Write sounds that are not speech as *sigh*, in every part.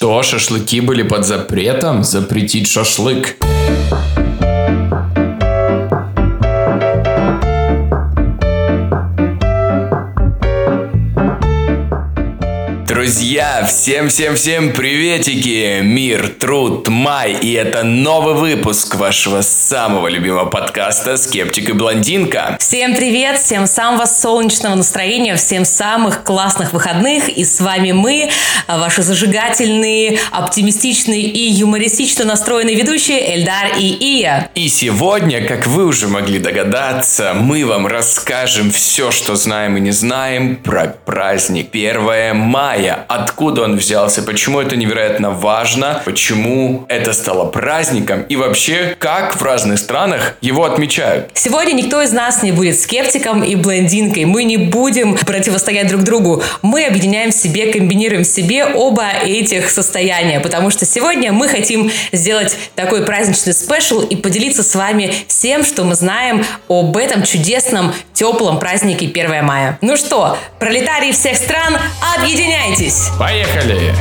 Что, шашлыки были под запретом? Запретить шашлык. Друзья, всем-всем-всем приветики! Мир, труд, май, и это новый выпуск вашего самого любимого подкаста «Скептик и блондинка». Всем привет, всем самого солнечного настроения, всем самых классных выходных, и с вами мы, ваши зажигательные, оптимистичные и юмористично настроенные ведущие Эльдар и Ия. И сегодня, как вы уже могли догадаться, мы вам расскажем все, что знаем и не знаем про праздник 1 мая, откуда он взялся, почему это невероятно важно, почему это стало праздником и вообще, как в разных странах его отмечают. Сегодня никто из нас не будет скептиком и блондинкой. Мы не будем противостоять друг другу. Мы объединяем в себе, комбинируем в себе оба этих состояния, потому что сегодня мы хотим сделать такой праздничный спешл и поделиться с вами всем, что мы знаем об этом чудесном, теплом празднике 1 мая. Ну что, пролетарии всех стран, объединяйтесь! Договорились. Поехали!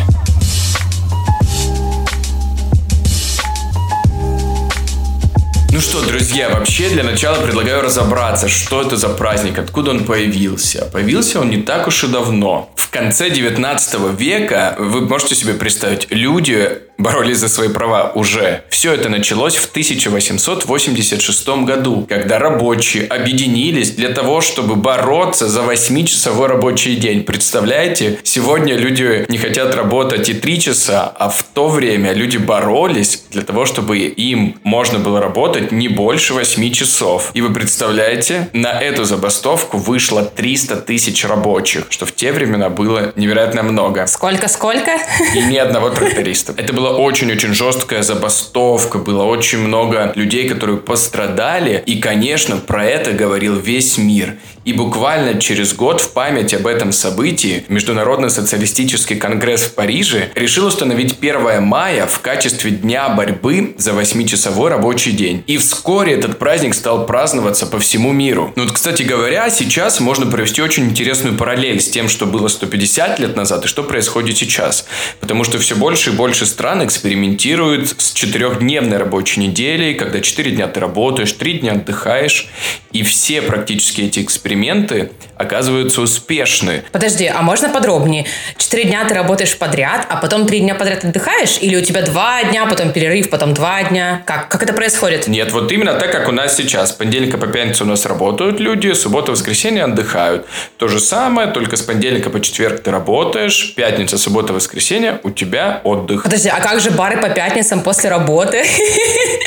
Ну что, друзья, вообще для начала предлагаю разобраться, что это за праздник, откуда он появился. Появился он не так уж и давно. В конце 19 века, вы можете себе представить, люди боролись за свои права уже. Все это началось в 1886 году, когда рабочие объединились для того, чтобы бороться за 8-часовой рабочий день. Представляете? Сегодня люди не хотят работать и 3 часа, а в то время люди боролись для того, чтобы им можно было работать не больше 8 часов. И вы представляете, на эту забастовку вышло 300 тысяч рабочих, что в те времена было невероятно много. Сколько-сколько? И ни одного тракториста. Это было была очень-очень жесткая забастовка, было очень много людей, которые пострадали, и, конечно, про это говорил весь мир. И буквально через год в память об этом событии Международный социалистический конгресс в Париже решил установить 1 мая в качестве дня борьбы за 8-часовой рабочий день. И вскоре этот праздник стал праздноваться по всему миру. Ну вот, кстати говоря, сейчас можно провести очень интересную параллель с тем, что было 150 лет назад и что происходит сейчас. Потому что все больше и больше стран экспериментируют с четырехдневной рабочей неделей, когда 4 дня ты работаешь, 3 дня отдыхаешь. И все практически эти эксперименты эксперименты оказываются успешны. Подожди, а можно подробнее? Четыре дня ты работаешь подряд, а потом три дня подряд отдыхаешь? Или у тебя два дня, потом перерыв, потом два дня? Как? Как это происходит? Нет, вот именно так, как у нас сейчас. С понедельника по пятницу у нас работают люди, суббота, воскресенье отдыхают. То же самое, только с понедельника по четверг ты работаешь, пятница, суббота, воскресенье у тебя отдых. Подожди, а как же бары по пятницам после работы?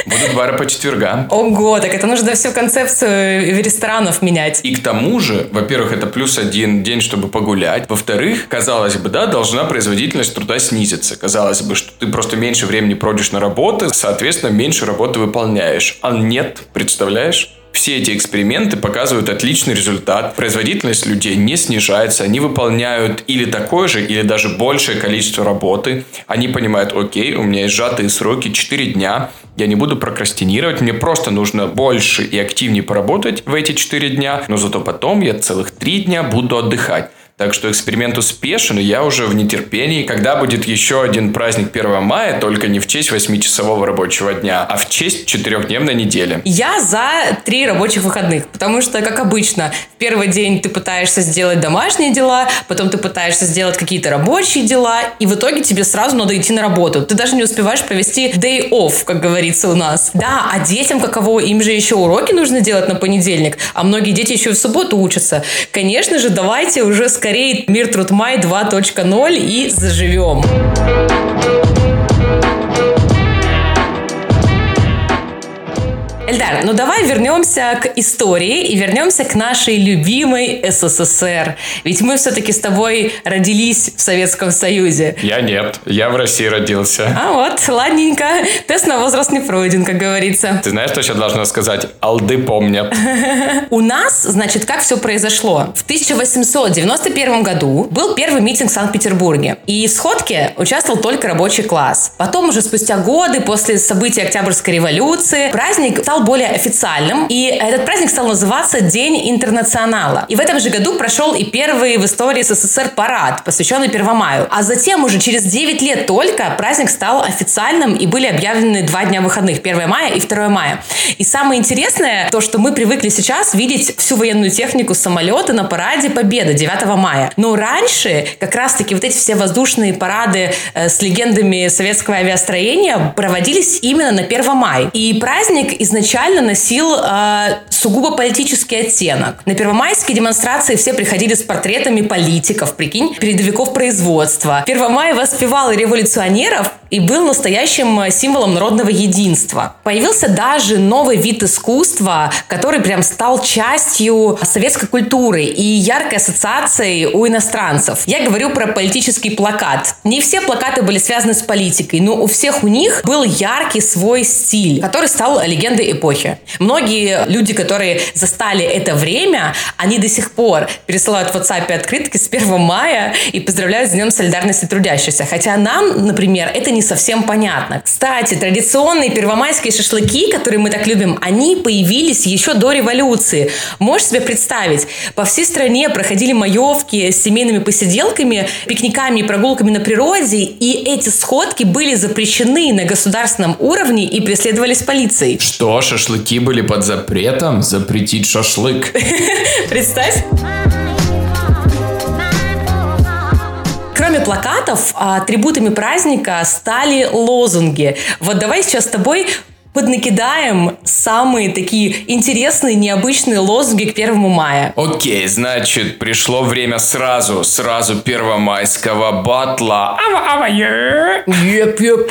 Будут бары по четвергам. Ого, так это нужно всю концепцию ресторанов менять. И к тому же, во-первых, это плюс один день, чтобы погулять. Во-вторых, казалось бы, да, должна производительность труда снизиться. Казалось бы, что ты просто меньше времени проводишь на работу, соответственно, меньше работы выполняешь. А нет, представляешь? Все эти эксперименты показывают отличный результат. Производительность людей не снижается. Они выполняют или такое же, или даже большее количество работы. Они понимают, окей, у меня есть сжатые сроки 4 дня. Я не буду прокрастинировать, мне просто нужно больше и активнее поработать в эти 4 дня, но зато потом я целых 3 дня буду отдыхать. Так что эксперимент успешен, и я уже в нетерпении, когда будет еще один праздник 1 мая, только не в честь 8-часового рабочего дня, а в честь четырехдневной недели. Я за три рабочих выходных, потому что, как обычно, в первый день ты пытаешься сделать домашние дела, потом ты пытаешься сделать какие-то рабочие дела, и в итоге тебе сразу надо идти на работу. Ты даже не успеваешь провести day off, как говорится у нас. Да, а детям каково? Им же еще уроки нужно делать на понедельник, а многие дети еще и в субботу учатся. Конечно же, давайте уже скорее скорее Мир Трудмай 2.0 и заживем. Эльдар, ну давай вернемся к истории и вернемся к нашей любимой СССР. Ведь мы все-таки с тобой родились в Советском Союзе. Я нет, я в России родился. А вот, ладненько. Тест на возраст не пройден, как говорится. Ты знаешь, что сейчас должна сказать? Алды помнят. У нас, значит, как все произошло? В 1891 году был первый митинг в Санкт-Петербурге. И в сходке участвовал только рабочий класс. Потом уже спустя годы, после событий Октябрьской революции, праздник стал более официальным, и этот праздник стал называться День интернационала. И в этом же году прошел и первый в истории СССР парад, посвященный Первомаю. А затем уже через 9 лет только праздник стал официальным и были объявлены два дня выходных, 1 мая и 2 мая. И самое интересное, то, что мы привыкли сейчас видеть всю военную технику самолета на параде Победы 9 мая. Но раньше как раз-таки вот эти все воздушные парады э, с легендами советского авиастроения проводились именно на 1 мая. И праздник изначально носил э, сугубо политический оттенок. На первомайские демонстрации все приходили с портретами политиков, прикинь, передовиков производства. 1 мая воспевал революционеров и был настоящим э, символом народного единства. Появился даже новый вид искусства, который прям стал частью советской культуры и яркой ассоциацией у иностранцев. Я говорю про политический плакат. Не все плакаты были связаны с политикой, но у всех у них был яркий свой стиль, который стал легендой эпохи. Многие люди, которые застали это время, они до сих пор пересылают в WhatsApp открытки с 1 мая и поздравляют с Днем солидарности трудящихся. Хотя нам, например, это не совсем понятно. Кстати, традиционные первомайские шашлыки, которые мы так любим, они появились еще до революции. Можешь себе представить, по всей стране проходили маевки с семейными посиделками, пикниками и прогулками на природе, и эти сходки были запрещены на государственном уровне и преследовались полицией. Что, шашлыки были под запретом? Запретить шашлык. *laughs* Представь. Кроме плакатов, атрибутами праздника стали лозунги. Вот давай сейчас с тобой поднакидаем самые такие интересные, необычные лозунги к первому мая. Окей, значит, пришло время сразу, сразу первомайского батла. Еп, еп.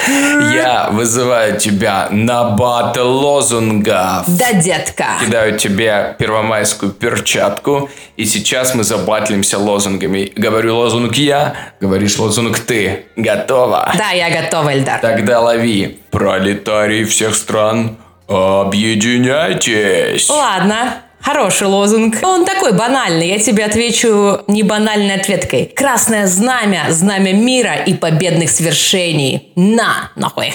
Я вызываю тебя на батл лозунгов. Да, детка. Кидаю тебе первомайскую перчатку, и сейчас мы забатлимся лозунгами. Говорю лозунг я, говоришь лозунг ты. Готова? Да, я готова, Эльдар. Тогда лови. Пролетарии всех стран, объединяйтесь. Ладно, Хороший лозунг. Он такой банальный. Я тебе отвечу не банальной ответкой. Красное знамя, знамя мира и победных свершений. На, нахуй.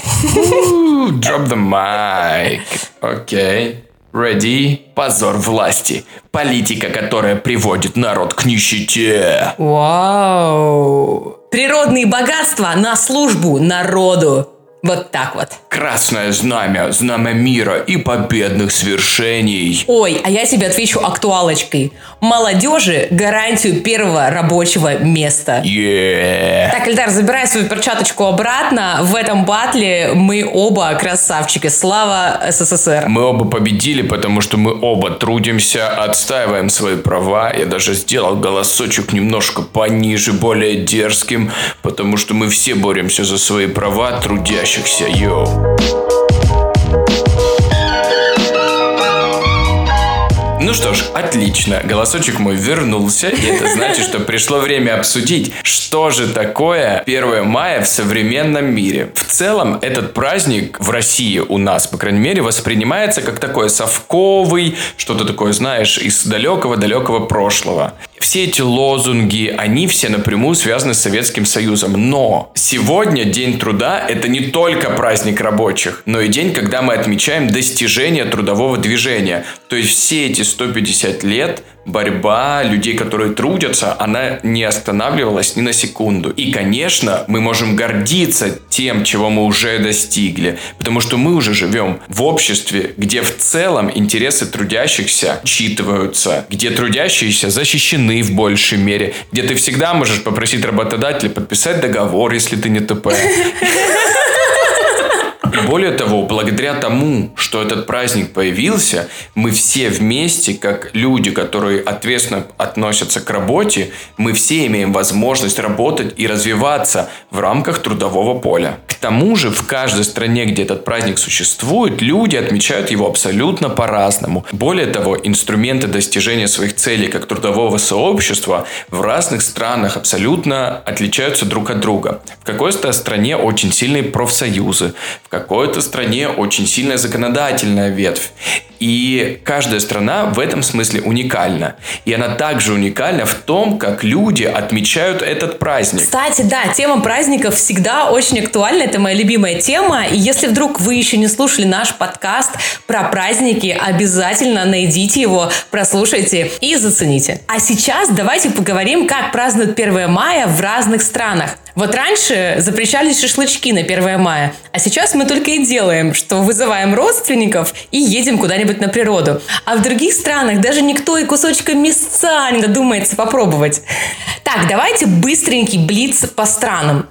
Drop the mic. Окей. Ready? Позор власти. Политика, которая приводит народ к нищете. Вау. Природные богатства на службу народу. Вот так вот. Красное знамя, знамя мира и победных свершений. Ой, а я тебе отвечу актуалочкой. Молодежи гарантию первого рабочего места. Yeah. Так, Эльдар, забирай свою перчаточку обратно. В этом батле мы оба красавчики. Слава СССР. Мы оба победили, потому что мы оба трудимся, отстаиваем свои права. Я даже сделал голосочек немножко пониже, более дерзким, потому что мы все боремся за свои права трудящихся. Йоу. Ну что ж, отлично. Голосочек мой вернулся, и это значит, что пришло время обсудить, что же такое 1 мая в современном мире. В целом, этот праздник в России у нас, по крайней мере, воспринимается как такой совковый, что-то такое, знаешь, из далекого-далекого прошлого. Все эти лозунги, они все напрямую связаны с Советским Союзом. Но сегодня День труда – это не только праздник рабочих, но и день, когда мы отмечаем достижения трудового движения. То есть все эти 150 лет борьба людей, которые трудятся, она не останавливалась ни на секунду. И, конечно, мы можем гордиться тем, чего мы уже достигли, потому что мы уже живем в обществе, где в целом интересы трудящихся читываются, где трудящиеся защищены в большей мере, где ты всегда можешь попросить работодателя подписать договор, если ты не ТП. *laughs* Более того, благодаря тому, что этот праздник появился, мы все вместе, как люди, которые ответственно относятся к работе, мы все имеем возможность работать и развиваться в рамках трудового поля. К тому же, в каждой стране, где этот праздник существует, люди отмечают его абсолютно по-разному. Более того, инструменты достижения своих целей как трудового сообщества в разных странах абсолютно отличаются друг от друга. В какой-то стране очень сильные профсоюзы, в какой-то стране очень сильная законодательная ветвь. И каждая страна в этом смысле уникальна. И она также уникальна в том, как люди отмечают этот праздник. Кстати, да, тема праздников всегда очень актуальна. Это моя любимая тема. И если вдруг вы еще не слушали наш подкаст про праздники, обязательно найдите его, прослушайте и зацените. А сейчас давайте поговорим, как празднуют 1 мая в разных странах. Вот раньше запрещались шашлычки на 1 мая, а сейчас мы только и делаем, что вызываем родственников и едем куда-нибудь на природу. А в других странах даже никто и кусочка мясца не додумается попробовать. Так, давайте быстренький блиц по странам.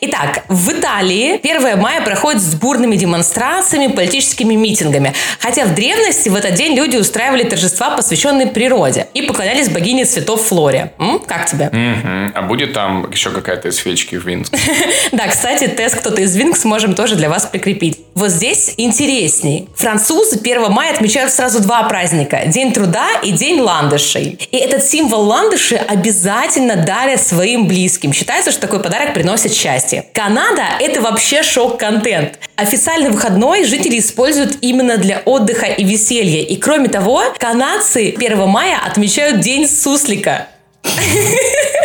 Итак, в Италии 1 мая проходит с бурными демонстрациями, политическими митингами. Хотя в древности в этот день люди устраивали торжества, посвященные природе, и поклонялись богине цветов Флоре. М? Как тебе? Мгм. А будет там еще какая-то из свечки в Винск? *laughs* Да, кстати, тест кто-то из Винкс можем тоже для вас прикрепить. Вот здесь интересней. Французы 1 мая отмечают сразу два праздника. День труда и День ландышей. И этот символ ландыши обязательно дарят своим близким. Считается, что такой подарок приносит счастье. Канада – это вообще шок-контент. Официальный выходной жители используют именно для отдыха и веселья. И кроме того, канадцы 1 мая отмечают День суслика. *laughs*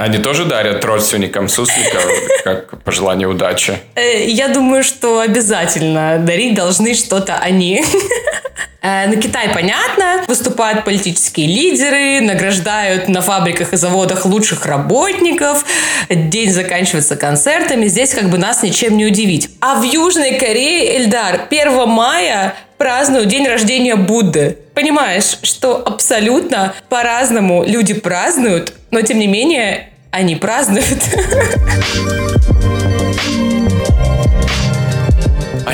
Они тоже дарят родственникам суслика, как пожелание удачи. Э, Я думаю, что обязательно дарить должны что-то они. *laughs* Э, На Китай понятно. Выступают политические лидеры, награждают на фабриках и заводах лучших работников. День заканчивается концертами. Здесь как бы нас ничем не удивить. А в Южной Корее, Эльдар, 1 мая празднуют день рождения Будды. Понимаешь, что абсолютно по-разному люди празднуют, но тем не менее они празднуют. *laughs*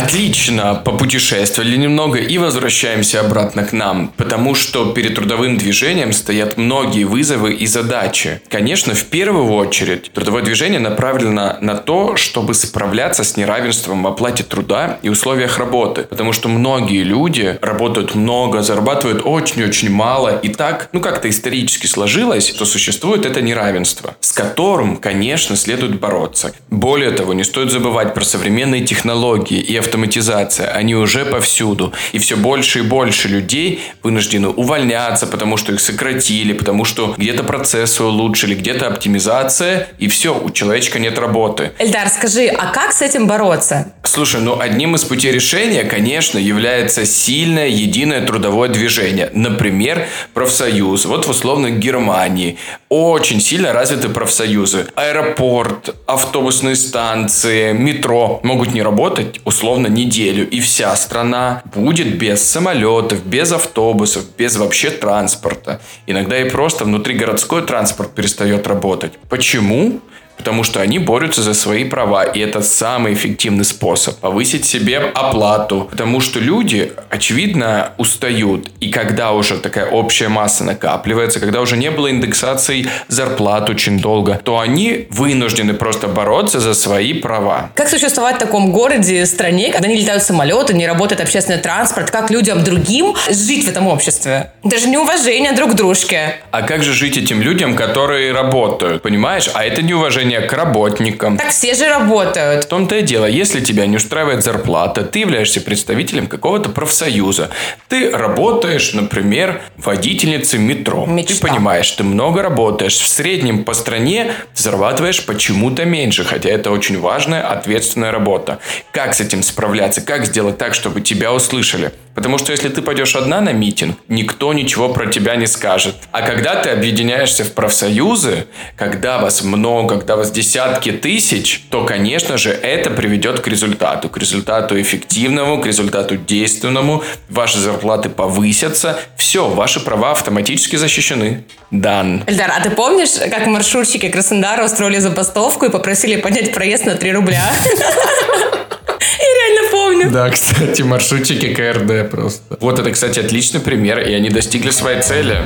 Отлично, попутешествовали немного и возвращаемся обратно к нам, потому что перед трудовым движением стоят многие вызовы и задачи. Конечно, в первую очередь трудовое движение направлено на то, чтобы справляться с неравенством в оплате труда и условиях работы, потому что многие люди работают много, зарабатывают очень-очень мало, и так, ну как-то исторически сложилось, что существует это неравенство, с которым, конечно, следует бороться. Более того, не стоит забывать про современные технологии и автоматизация. Они уже повсюду. И все больше и больше людей вынуждены увольняться, потому что их сократили, потому что где-то процессы улучшили, где-то оптимизация, и все, у человечка нет работы. Эльдар, скажи, а как с этим бороться? Слушай, ну одним из путей решения, конечно, является сильное единое трудовое движение. Например, профсоюз. Вот в условно Германии очень сильно развиты профсоюзы. Аэропорт, автобусные станции, метро могут не работать условно неделю. И вся страна будет без самолетов, без автобусов, без вообще транспорта. Иногда и просто внутригородской транспорт перестает работать. Почему? Потому что они борются за свои права, и это самый эффективный способ повысить себе оплату. Потому что люди, очевидно, устают. И когда уже такая общая масса накапливается, когда уже не было индексации зарплат очень долго, то они вынуждены просто бороться за свои права. Как существовать в таком городе, стране, когда не летают самолеты, не работает общественный транспорт? Как людям другим жить в этом обществе? Даже неуважение друг к дружке. А как же жить этим людям, которые работают? Понимаешь? А это неуважение к работникам. Так все же работают. В том-то и дело, если тебя не устраивает зарплата, ты являешься представителем какого-то профсоюза. Ты работаешь, например, водительницей метро. Мечта. Ты понимаешь, ты много работаешь. В среднем по стране зарабатываешь почему-то меньше, хотя это очень важная, ответственная работа. Как с этим справляться? Как сделать так, чтобы тебя услышали? Потому что если ты пойдешь одна на митинг, никто ничего про тебя не скажет. А когда ты объединяешься в профсоюзы, когда вас много, когда вас десятки тысяч, то, конечно же, это приведет к результату. К результату эффективному, к результату действенному. Ваши зарплаты повысятся. Все, ваши права автоматически защищены. Дан. Эльдар, а ты помнишь, как маршрутчики Краснодара устроили забастовку и попросили поднять проезд на 3 рубля? *laughs* Я реально помню. Да, кстати, маршрутчики КРД просто. Вот это, кстати, отличный пример, и они достигли своей цели.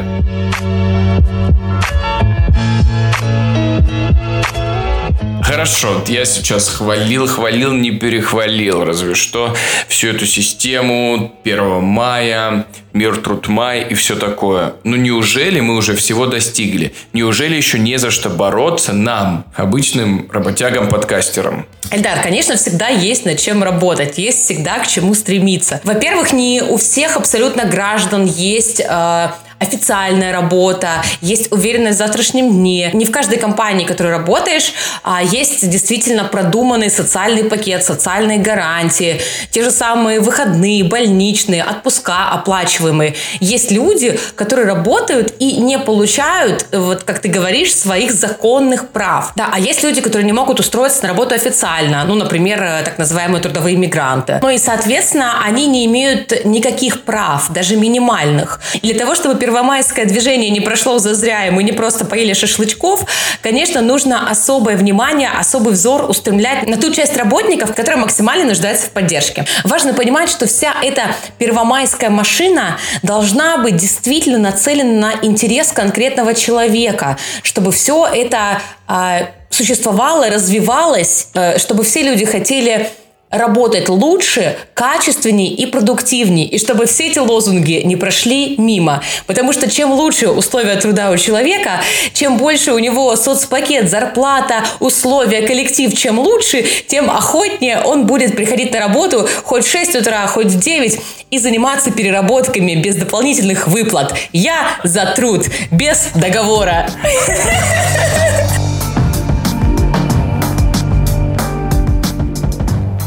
Хорошо, я сейчас хвалил, хвалил, не перехвалил, разве что всю эту систему 1 мая, мир, труд, май и все такое. Но неужели мы уже всего достигли? Неужели еще не за что бороться нам, обычным работягам-подкастерам? Эльдар, конечно, всегда есть над чем работать, есть всегда к чему стремиться. Во-первых, не у всех абсолютно граждан есть э, официальная работа, есть уверенность в завтрашнем дне. Не в каждой компании, в которой работаешь, а есть действительно продуманный социальный пакет, социальные гарантии, те же самые выходные, больничные, отпуска оплачиваемые. Есть люди, которые работают и не получают, вот как ты говоришь, своих законных прав. Да, а есть люди, которые не могут устроиться на работу официально, ну, например, э, так называемые трудовые мигранты. Ну и, соответственно, они не имеют никаких прав, даже минимальных. Для того, чтобы первомайское движение не прошло зазря, и мы не просто поели шашлычков, конечно, нужно особое внимание, особый взор устремлять на ту часть работников, которая максимально нуждается в поддержке. Важно понимать, что вся эта первомайская машина должна быть действительно нацелена на интерес конкретного человека, чтобы все это э, существовало, развивалось, э, чтобы все люди хотели работать лучше, качественнее и продуктивнее, и чтобы все эти лозунги не прошли мимо. Потому что чем лучше условия труда у человека, чем больше у него соцпакет, зарплата, условия, коллектив, чем лучше, тем охотнее он будет приходить на работу хоть в 6 утра, хоть в 9 и заниматься переработками без дополнительных выплат. Я за труд, без договора.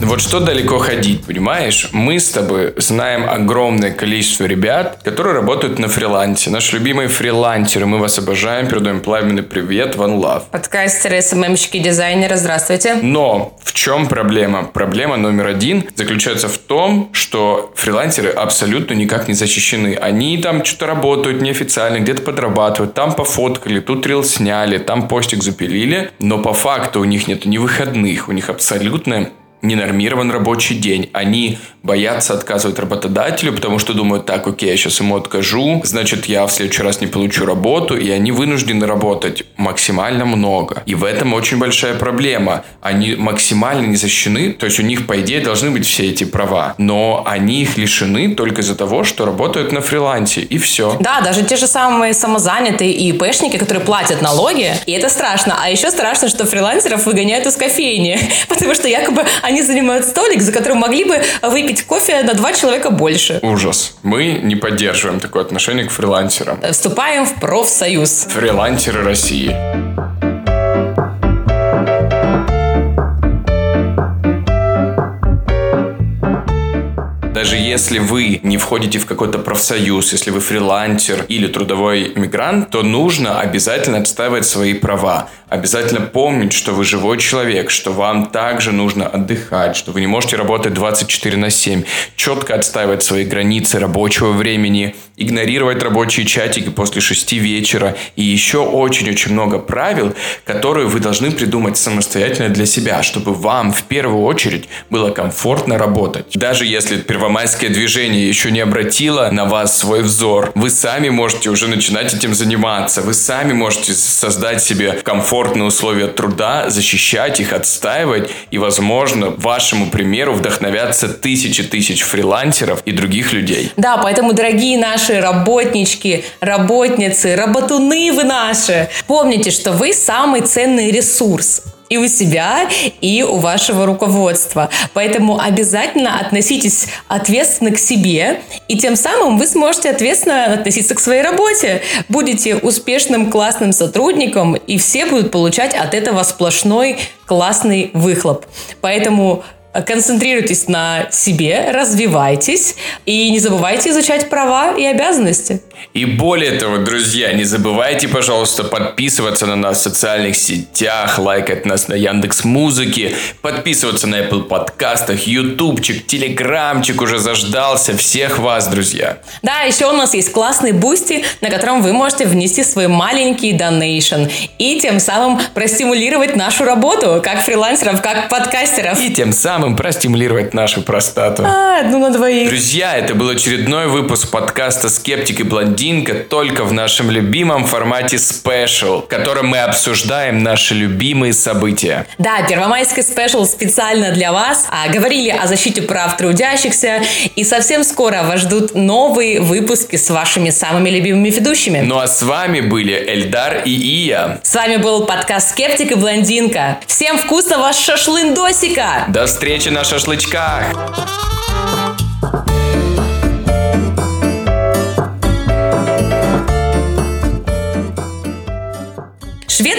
Вот что далеко ходить, понимаешь? Мы с тобой знаем огромное количество ребят, которые работают на фрилансе. Наши любимые фрилансеры. Мы вас обожаем. Передаем пламенный привет. One Love. Подкастеры, СММщики, дизайнеры. Здравствуйте. Но в чем проблема? Проблема номер один заключается в том, что фрилансеры абсолютно никак не защищены. Они там что-то работают неофициально, где-то подрабатывают, там пофоткали, тут рил сняли, там постик запилили, но по факту у них нет ни выходных, у них абсолютно ненормирован рабочий день. Они боятся отказывать работодателю, потому что думают, так, окей, я сейчас ему откажу, значит, я в следующий раз не получу работу, и они вынуждены работать максимально много. И в этом очень большая проблема. Они максимально не защищены, то есть у них, по идее, должны быть все эти права, но они их лишены только из-за того, что работают на фрилансе, и все. Да, даже те же самые самозанятые и ИПшники, которые платят налоги, и это страшно. А еще страшно, что фрилансеров выгоняют из кофейни, *laughs* потому что якобы они они занимают столик, за которым могли бы выпить кофе на два человека больше. Ужас. Мы не поддерживаем такое отношение к фрилансерам. Вступаем в профсоюз. Фрилансеры России. даже если вы не входите в какой-то профсоюз, если вы фрилансер или трудовой мигрант, то нужно обязательно отстаивать свои права. Обязательно помнить, что вы живой человек, что вам также нужно отдыхать, что вы не можете работать 24 на 7. Четко отстаивать свои границы рабочего времени, игнорировать рабочие чатики после 6 вечера и еще очень-очень много правил, которые вы должны придумать самостоятельно для себя, чтобы вам в первую очередь было комфортно работать. Даже если первомайское движение еще не обратило на вас свой взор, вы сами можете уже начинать этим заниматься. Вы сами можете создать себе комфортные условия труда, защищать их, отстаивать. И, возможно, вашему примеру вдохновятся тысячи тысяч фрилансеров и других людей. Да, поэтому, дорогие наши работнички, работницы, работуны вы наши, помните, что вы самый ценный ресурс и у себя, и у вашего руководства. Поэтому обязательно относитесь ответственно к себе, и тем самым вы сможете ответственно относиться к своей работе. Будете успешным, классным сотрудником, и все будут получать от этого сплошной классный выхлоп. Поэтому концентрируйтесь на себе, развивайтесь и не забывайте изучать права и обязанности. И более того, друзья, не забывайте, пожалуйста, подписываться на нас в социальных сетях, лайкать нас на Яндекс Музыке, подписываться на Apple подкастах, ютубчик, телеграмчик уже заждался. Всех вас, друзья. Да, еще у нас есть классный Boosty, на котором вы можете внести свой маленький donation и тем самым простимулировать нашу работу, как фрилансеров, как подкастеров. И тем самым простимулировать нашу простату. А, одну на двоих. Друзья, это был очередной выпуск подкаста «Скептик и блондин» блондинка только в нашем любимом формате special, в котором мы обсуждаем наши любимые события. Да, первомайский special специально для вас. А, говорили о защите прав трудящихся. И совсем скоро вас ждут новые выпуски с вашими самыми любимыми ведущими. Ну а с вами были Эльдар и Ия. С вами был подкаст «Скептик и блондинка». Всем вкусного шашлындосика! До встречи на шашлычках!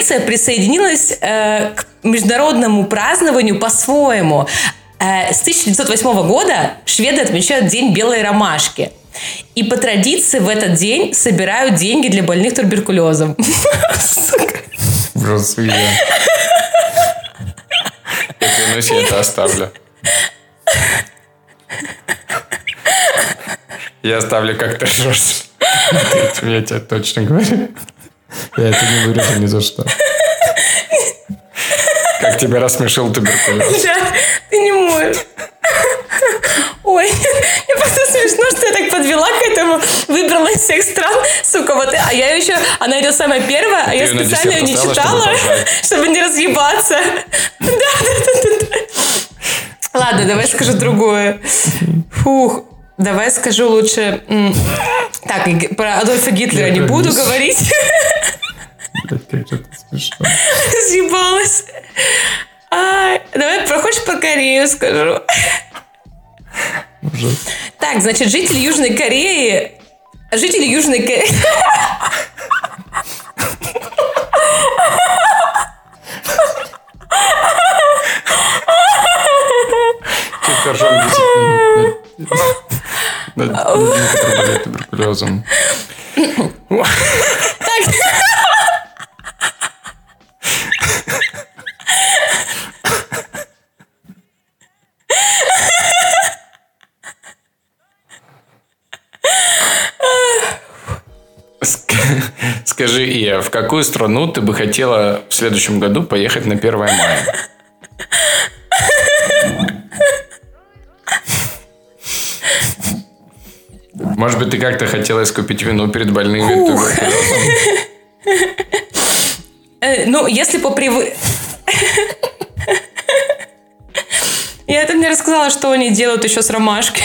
Швеция присоединилась э, к международному празднованию по-своему. Э, с 1908 года шведы отмечают День белой ромашки. И по традиции в этот день собирают деньги для больных туберкулезом. Просто я. Я клянусь, я это оставлю. Я оставлю как-то жестко. Я тебе точно говорю. Я это не вырежу ни за что. Как тебя рассмешил туберкулез. Да, ты не можешь. Ой, мне просто смешно, что я так подвела к этому, выбрала из всех стран, сука, вот, а я еще, она идет самая первая, а я специально ее не читала, чтобы не разъебаться. Да, да, да, да. Ладно, давай скажу другое. Фух, давай скажу лучше... Так, про Адольфа Гитлера не буду говорить. Съебалась. Ай, давай про хочешь про Корею скажу. Ужас. Так, значит, жители Южной Кореи... Жители Южной Кореи... Ржем 10 минут. Над людьми, которые болеют туберкулезом. Ск- Скажи, Ия, в какую страну ты бы хотела в следующем году поехать на 1 мая? Может быть, ты как-то хотела искупить вину перед больными туберкулезом? Э, ну, если по привы... Я это мне рассказала, что они делают еще с ромашкой.